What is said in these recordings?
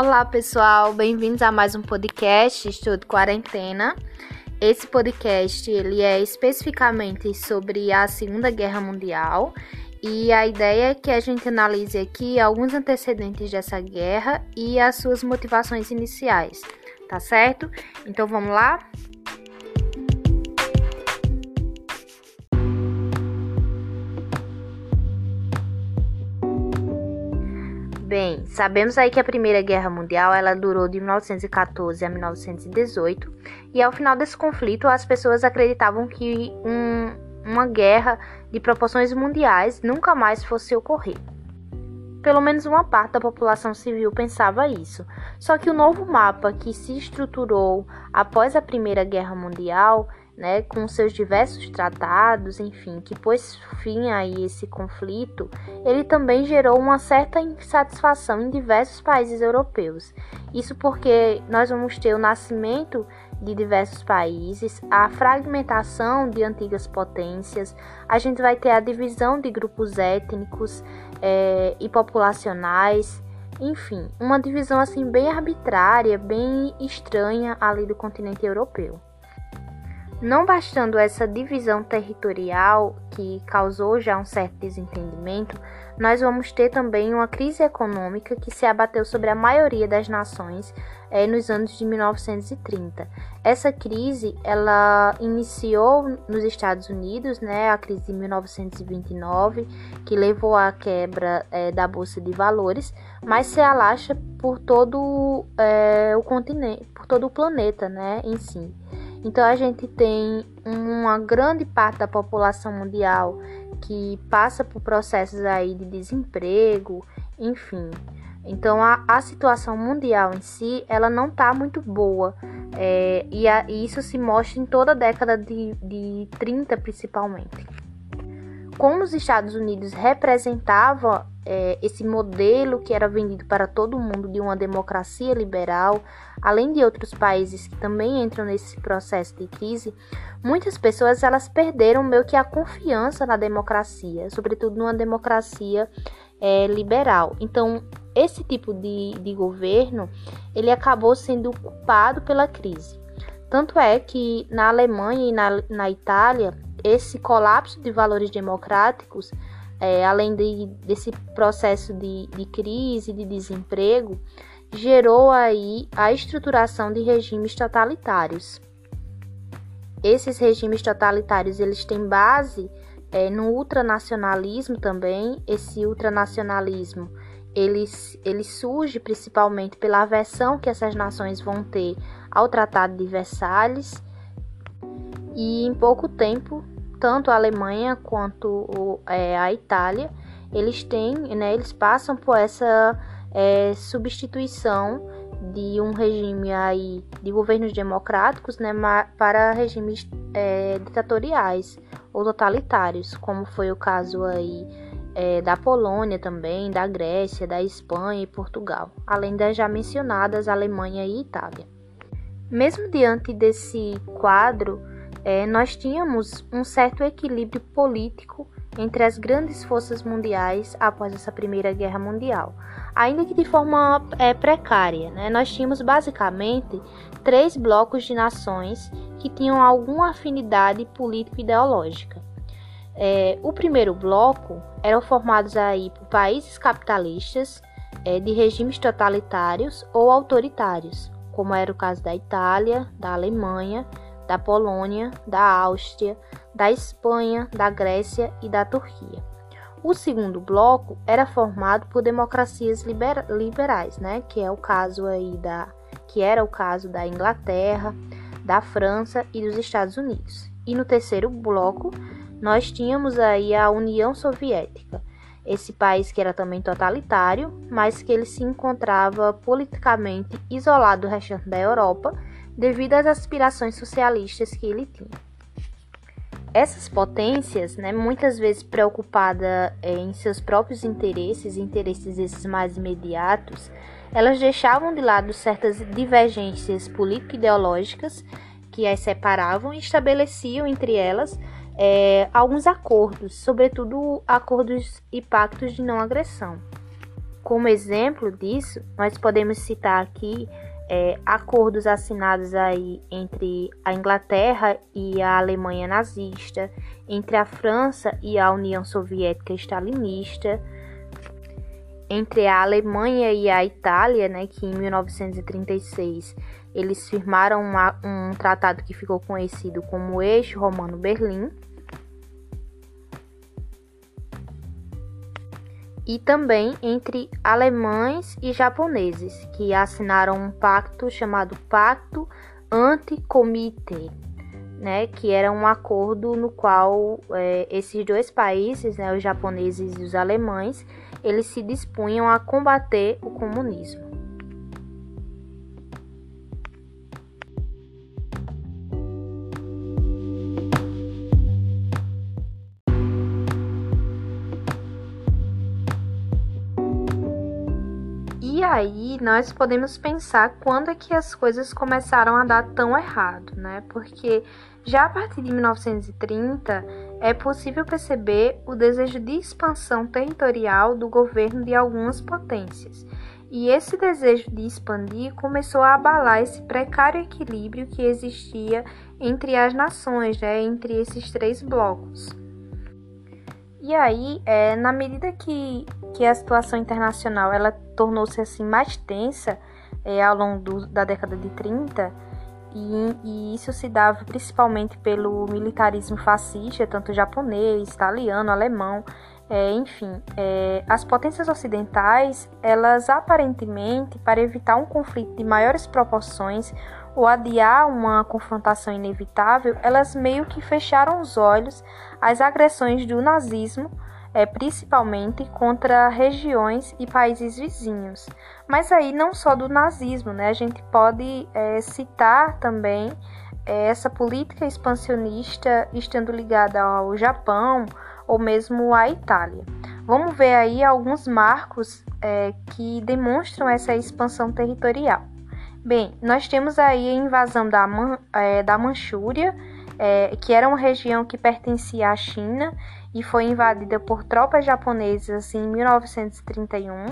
Olá, pessoal, bem-vindos a mais um podcast Estudo Quarentena. Esse podcast ele é especificamente sobre a Segunda Guerra Mundial e a ideia é que a gente analise aqui alguns antecedentes dessa guerra e as suas motivações iniciais, tá certo? Então vamos lá? Bem, sabemos aí que a Primeira Guerra Mundial ela durou de 1914 a 1918 e ao final desse conflito as pessoas acreditavam que um, uma guerra de proporções mundiais nunca mais fosse ocorrer. Pelo menos uma parte da população civil pensava isso. Só que o novo mapa que se estruturou após a Primeira Guerra Mundial né, com seus diversos tratados, enfim, que pôs fim a esse conflito, ele também gerou uma certa insatisfação em diversos países europeus. Isso porque nós vamos ter o nascimento de diversos países, a fragmentação de antigas potências, a gente vai ter a divisão de grupos étnicos é, e populacionais, enfim, uma divisão assim bem arbitrária, bem estranha ali do continente europeu. Não bastando essa divisão territorial que causou já um certo desentendimento, nós vamos ter também uma crise econômica que se abateu sobre a maioria das nações é, nos anos de 1930. Essa crise ela iniciou nos Estados Unidos, né, a crise de 1929, que levou à quebra é, da bolsa de valores, mas se alastra por todo é, o continente, por todo o planeta, né, em si. Então a gente tem uma grande parte da população mundial que passa por processos aí de desemprego, enfim. Então a, a situação mundial em si ela não está muito boa é, e, a, e, isso se mostra em toda a década de, de 30 principalmente. Como os Estados Unidos representavam é, esse modelo que era vendido para todo mundo de uma democracia liberal, além de outros países que também entram nesse processo de crise, muitas pessoas elas perderam meio que a confiança na democracia, sobretudo numa democracia é, liberal. Então, esse tipo de, de governo ele acabou sendo culpado pela crise. Tanto é que na Alemanha e na, na Itália, esse colapso de valores democráticos é, além de, desse processo de, de crise, de desemprego, gerou aí a estruturação de regimes totalitários. Esses regimes totalitários eles têm base é, no ultranacionalismo também. Esse ultranacionalismo ele, ele surge principalmente pela aversão que essas nações vão ter ao Tratado de Versalhes e em pouco tempo tanto a Alemanha quanto é, a Itália, eles têm, né, eles passam por essa é, substituição de um regime aí de governos democráticos, né, para regimes é, ditatoriais ou totalitários, como foi o caso aí é, da Polônia também, da Grécia, da Espanha e Portugal, além das já mencionadas Alemanha e Itália. Mesmo diante desse quadro é, nós tínhamos um certo equilíbrio político entre as grandes forças mundiais após essa Primeira Guerra Mundial, ainda que de forma é, precária. Né? Nós tínhamos basicamente três blocos de nações que tinham alguma afinidade político-ideológica. É, o primeiro bloco eram formados aí por países capitalistas é, de regimes totalitários ou autoritários, como era o caso da Itália, da Alemanha da Polônia, da Áustria, da Espanha, da Grécia e da Turquia. O segundo bloco era formado por democracias liber liberais, né, que é o caso aí da que era o caso da Inglaterra, da França e dos Estados Unidos. E no terceiro bloco, nós tínhamos aí a União Soviética, esse país que era também totalitário, mas que ele se encontrava politicamente isolado do restante da Europa devido às aspirações socialistas que ele tinha. Essas potências, né, muitas vezes preocupadas é, em seus próprios interesses, interesses esses mais imediatos, elas deixavam de lado certas divergências político-ideológicas que as separavam e estabeleciam entre elas é, alguns acordos, sobretudo acordos e pactos de não agressão. Como exemplo disso, nós podemos citar aqui é, acordos assinados aí entre a Inglaterra e a Alemanha nazista, entre a França e a União Soviética stalinista, entre a Alemanha e a Itália, né, que em 1936 eles firmaram uma, um tratado que ficou conhecido como Eixo Romano-Berlim. E também entre alemães e japoneses, que assinaram um pacto chamado Pacto Anticomité, né, que era um acordo no qual é, esses dois países, né, os japoneses e os alemães, eles se dispunham a combater o comunismo. Aí nós podemos pensar quando é que as coisas começaram a dar tão errado, né? Porque já a partir de 1930 é possível perceber o desejo de expansão territorial do governo de algumas potências. E esse desejo de expandir começou a abalar esse precário equilíbrio que existia entre as nações, né, entre esses três blocos. E aí, é, na medida que, que a situação internacional ela tornou-se assim mais tensa é, ao longo do, da década de 30, e, e, isso se dava principalmente pelo militarismo fascista, tanto japonês, italiano, alemão, é, enfim, é, as potências ocidentais, elas aparentemente, para evitar um conflito de maiores proporções ou adiar uma confrontação inevitável, elas meio que fecharam os olhos às agressões do nazismo é, principalmente contra regiões e países vizinhos. Mas aí não só do nazismo, né? A gente pode é, citar também é, essa política expansionista estando ligada ao Japão ou mesmo à Itália. Vamos ver aí alguns marcos é, que demonstram essa expansão territorial. Bem, nós temos aí a invasão da, Man, é, da Manchúria, é, que era uma região que pertencia à China e foi invadida por tropas japonesas em 1931.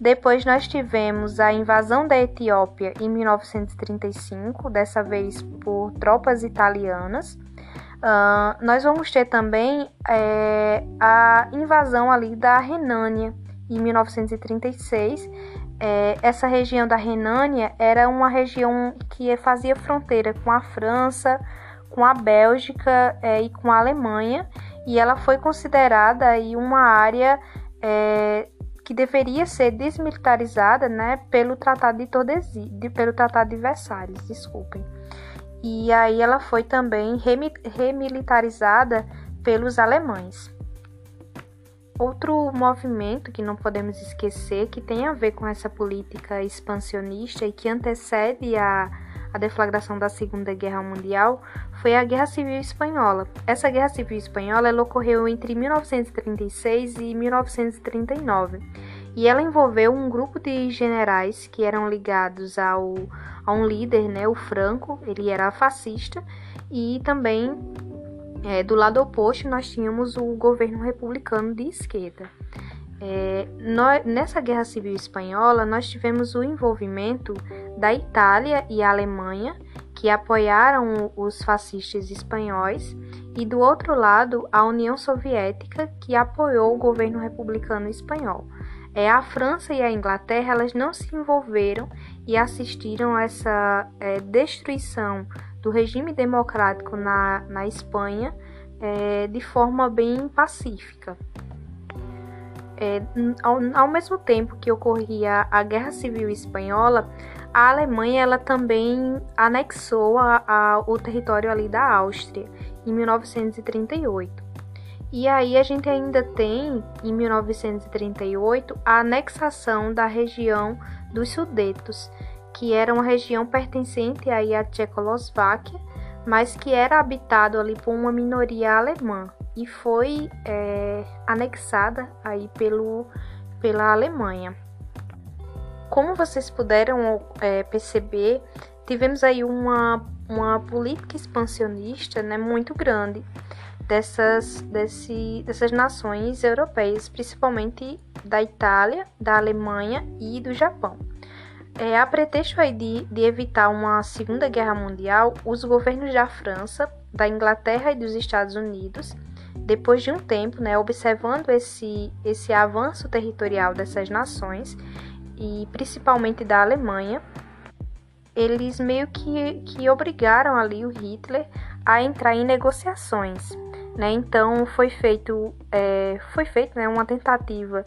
Depois nós tivemos a invasão da Etiópia em 1935, dessa vez por tropas italianas. Uh, nós vamos ter também é, a invasão ali da Renânia em 1936. É, essa região da Renânia era uma região que fazia fronteira com a França, com a Bélgica é, e com a Alemanha e ela foi considerada aí uma área é, que deveria ser desmilitarizada, né, pelo Tratado de Tordesilhas, de, pelo Tratado de Versalhes, desculpem. E aí ela foi também remilitarizada pelos alemães. Outro movimento que não podemos esquecer que tem a ver com essa política expansionista e que antecede a a deflagração da Segunda Guerra Mundial foi a Guerra Civil Espanhola. Essa Guerra Civil Espanhola ocorreu entre 1936 e 1939 e ela envolveu um grupo de generais que eram ligados ao, a um líder, né, o Franco, ele era fascista, e também é, do lado oposto nós tínhamos o governo republicano de esquerda. É, nessa Guerra Civil Espanhola, nós tivemos o envolvimento da Itália e Alemanha, que apoiaram os fascistas espanhóis, e do outro lado, a União Soviética, que apoiou o governo republicano espanhol. É, a França e a Inglaterra elas não se envolveram e assistiram a essa é, destruição do regime democrático na, na Espanha é, de forma bem pacífica. É, ao, ao, mesmo tempo que ocorria a Guerra Civil Espanhola, a Alemanha ela também anexou a, a, o território ali da Áustria em 1938. E aí a gente ainda tem, em 1938, a anexação da região dos Sudetos, que era uma região pertencente aí à Tchecoslováquia, mas que era habitado ali por uma minoria alemã e foi é, anexada aí pelo, pela Alemanha. Como vocês puderam é, perceber, tivemos aí uma, uma política expansionista né, muito grande dessas, desse, dessas nações europeias, principalmente da Itália, da Alemanha e do Japão. É, a pretexto aí de, de evitar uma Segunda Guerra Mundial, os governos da França, da Inglaterra e dos Estados Unidos, depois de um tempo, né, observando esse, esse avanço territorial dessas nações, e principalmente da Alemanha, eles meio que, que obrigaram ali o Hitler a entrar em negociações. Né? Então foi feito, é, foi feito né, uma tentativa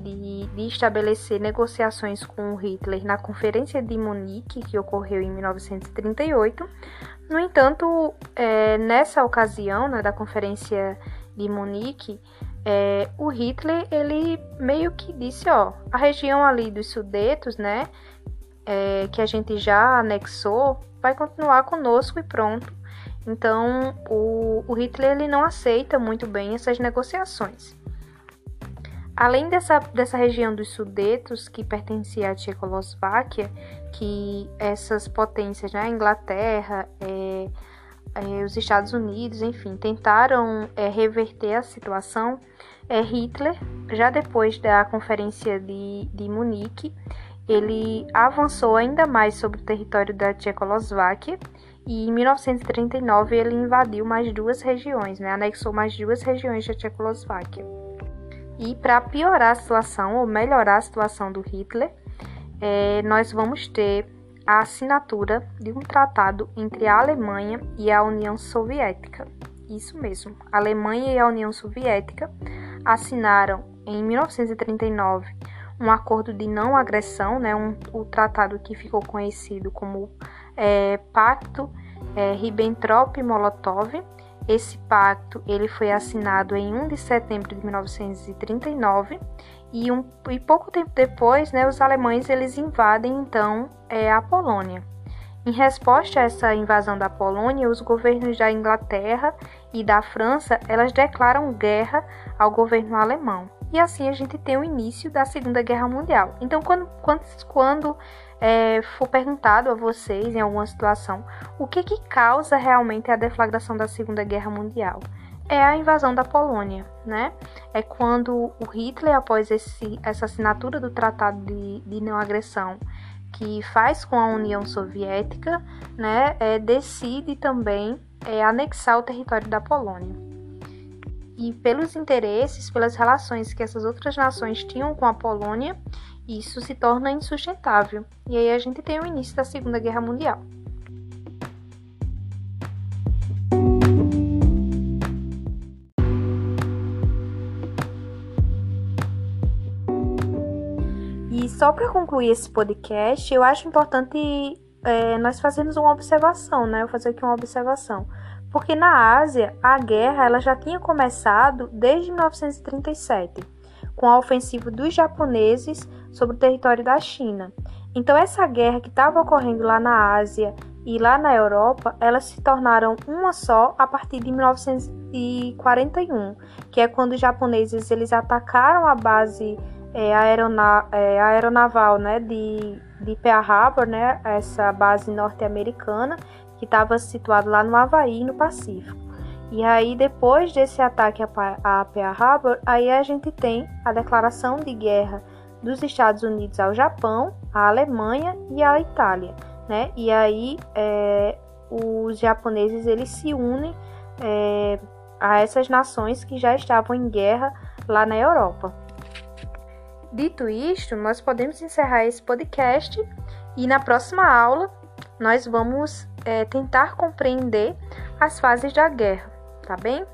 de, de, estabelecer negociações com o Hitler na Conferência de Munique, que ocorreu em 1938. No entanto, é, nessa ocasião né, da Conferência de Munique, é, o Hitler ele meio que disse, ó, a região ali dos Sudetos, né, é, que a gente já anexou, vai continuar conosco e pronto. Então, o, o Hitler ele não aceita muito bem essas negociações. Além dessa, dessa região dos Sudetos, que pertencia à Tchecoslováquia, que essas potências, né, Inglaterra, é, é, os Estados Unidos, enfim, tentaram é, reverter a situação, é, Hitler, já depois da Conferência de, de Munique, ele avançou ainda mais sobre o território da Tchecoslováquia e em 1939 ele invadiu mais duas regiões, né? anexou mais duas regiões da Tchecoslováquia. E para piorar a situação ou melhorar a situação do Hitler, é, nós vamos ter a assinatura de um tratado entre a Alemanha e a União Soviética. Isso mesmo, a Alemanha e a União Soviética assinaram em 1939 um acordo de não agressão, né, um, o tratado que ficou conhecido como é, Pacto é, Ribbentrop-Molotov. Esse pacto ele foi assinado em 1 de setembro de 1939 e, um, e pouco tempo depois, né, os alemães eles invadem então é, a Polônia. Em resposta a essa invasão da Polônia, os governos da Inglaterra e da França elas declaram guerra ao governo alemão. E assim a gente tem o início da Segunda Guerra Mundial. Então, quando, quando, quando é, for perguntado a vocês em alguma situação o que, que causa realmente a deflagração da Segunda Guerra Mundial, é a invasão da Polônia, né? É quando o Hitler, após esse, essa assinatura do Tratado de, de Não Agressão, que faz com a União Soviética, né, é, decide também é, anexar o território da Polônia. E pelos interesses, pelas relações que essas outras nações tinham com a Polônia, isso se torna insustentável. E aí a gente tem o início da Segunda Guerra Mundial. E só para concluir esse podcast, eu acho importante é, nós fazermos uma observação, né? Eu fazer aqui uma observação. Porque na Ásia, a guerra ela já tinha começado desde 1937, com a ofensiva dos japoneses sobre o território da China. Então essa guerra que estava ocorrendo lá na Ásia e lá na Europa, elas se tornaram uma só a partir de 1941, que é quando os japoneses eles atacaram a base é, é, aeronaval né, de, de Pearl Harbor, né, essa base norte-americana, que estava situada lá no Havaí, no Pacífico. E aí, depois desse ataque a, a Pearl Harbor, aí a gente tem a declaração de guerra dos Estados Unidos ao Japão, à Alemanha e à Itália, né? E aí é, os japoneses eles se unem é, a essas nações que já estavam em guerra lá na Europa. Dito isto, nós podemos encerrar esse podcast e na próxima aula nós vamos é, tentar compreender as fases da guerra, tá bem?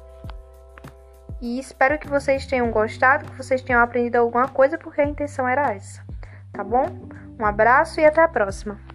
E espero que vocês tenham gostado, que vocês tenham aprendido alguma coisa, porque a intenção era essa. Tá bom? Um abraço e até a próxima!